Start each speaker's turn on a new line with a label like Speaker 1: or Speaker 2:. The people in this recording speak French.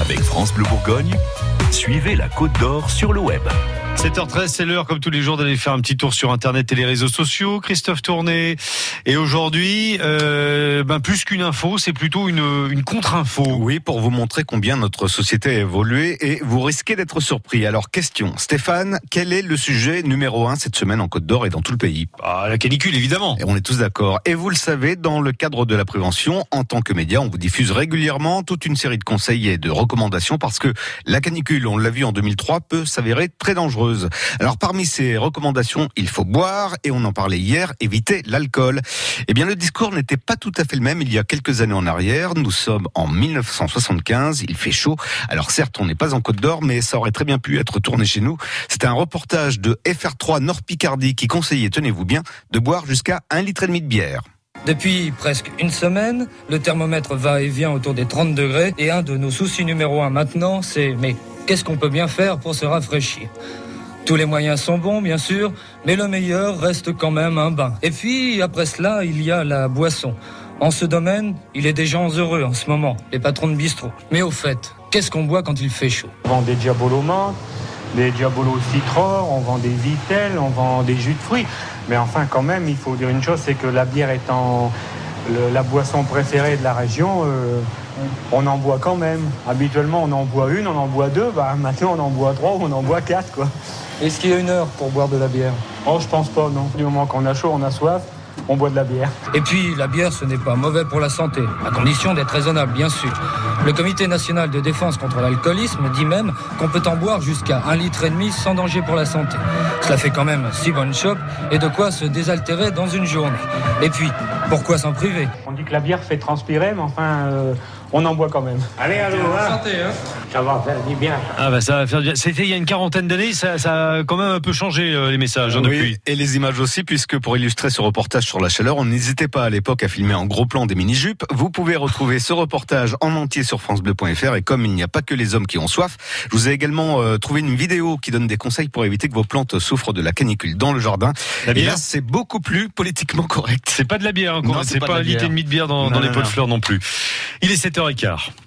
Speaker 1: Avec France Bleu Bourgogne, suivez la Côte d'Or sur le web.
Speaker 2: 7h13, c'est l'heure, comme tous les jours, d'aller faire un petit tour sur Internet et les réseaux sociaux. Christophe Tourné. Et aujourd'hui, euh, ben plus qu'une info, c'est plutôt une, une contre-info.
Speaker 3: Oui, pour vous montrer combien notre société a évolué et vous risquez d'être surpris. Alors, question. Stéphane, quel est le sujet numéro un cette semaine en Côte d'Or et dans tout le pays?
Speaker 2: Ah, la canicule, évidemment.
Speaker 3: Et on est tous d'accord. Et vous le savez, dans le cadre de la prévention, en tant que média, on vous diffuse régulièrement toute une série de conseils et de recommandations parce que la canicule, on l'a vu en 2003, peut s'avérer très dangereuse. Alors parmi ces recommandations, il faut boire, et on en parlait hier, éviter l'alcool. Eh bien le discours n'était pas tout à fait le même il y a quelques années en arrière. Nous sommes en 1975, il fait chaud. Alors certes, on n'est pas en Côte d'Or, mais ça aurait très bien pu être tourné chez nous. C'était un reportage de FR3 Nord Picardie qui conseillait, tenez-vous bien, de boire jusqu'à un litre et demi de bière.
Speaker 4: Depuis presque une semaine, le thermomètre va et vient autour des 30 degrés et un de nos soucis numéro un maintenant, c'est mais qu'est-ce qu'on peut bien faire pour se rafraîchir? Tous les moyens sont bons, bien sûr, mais le meilleur reste quand même un bain. Et puis, après cela, il y a la boisson. En ce domaine, il est des gens heureux en ce moment, les patrons de bistrot. Mais au fait, qu'est-ce qu'on boit quand il fait chaud?
Speaker 5: On vend des diabolos menthe, des diabolos citron, on vend des vitelles, on vend des jus de fruits. Mais enfin, quand même, il faut dire une chose, c'est que la bière étant la boisson préférée de la région, euh, on en boit quand même. Habituellement, on en boit une, on en boit deux. Bah, maintenant, on en boit trois ou on en boit quatre, quoi.
Speaker 4: Est-ce qu'il y a une heure pour boire de la bière?
Speaker 5: Oh, je pense pas, non. Du moment qu'on a chaud, on a soif, on boit de la bière.
Speaker 4: Et puis, la bière, ce n'est pas mauvais pour la santé, à condition d'être raisonnable, bien sûr. Le Comité national de défense contre l'alcoolisme dit même qu'on peut en boire jusqu'à un litre et demi sans danger pour la santé. Cela fait quand même six bonnes chopes et de quoi se désaltérer dans une journée. Et puis, pourquoi s'en priver?
Speaker 5: On dit que la bière fait transpirer, mais enfin, euh, on en boit quand même.
Speaker 6: Allez, allô, hein.
Speaker 4: santé, hein
Speaker 6: Ça va faire du bien.
Speaker 2: Ah bah ça va faire du bien. C'était il y a une quarantaine d'années, ça, ça a quand même un peu changé euh, les messages hein,
Speaker 3: Oui,
Speaker 2: depuis.
Speaker 3: et les images aussi, puisque pour illustrer ce reportage sur la chaleur, on n'hésitait pas à l'époque à filmer en gros plan des mini-jupes. Vous pouvez retrouver ce reportage en entier sur francebleu.fr et comme il n'y a pas que les hommes qui ont soif, je vous ai également euh, trouvé une vidéo qui donne des conseils pour éviter que vos plantes souffrent de la canicule dans le jardin.
Speaker 2: La
Speaker 3: et
Speaker 2: bière
Speaker 3: là, c'est beaucoup plus politiquement correct.
Speaker 2: C'est pas de la bière, hein,
Speaker 3: c'est
Speaker 2: c'est
Speaker 3: pas
Speaker 2: pas,
Speaker 3: de la
Speaker 2: un litre et demi de bière dans,
Speaker 3: Non,
Speaker 2: dans les pots de fleurs non plus. Il est 7h15.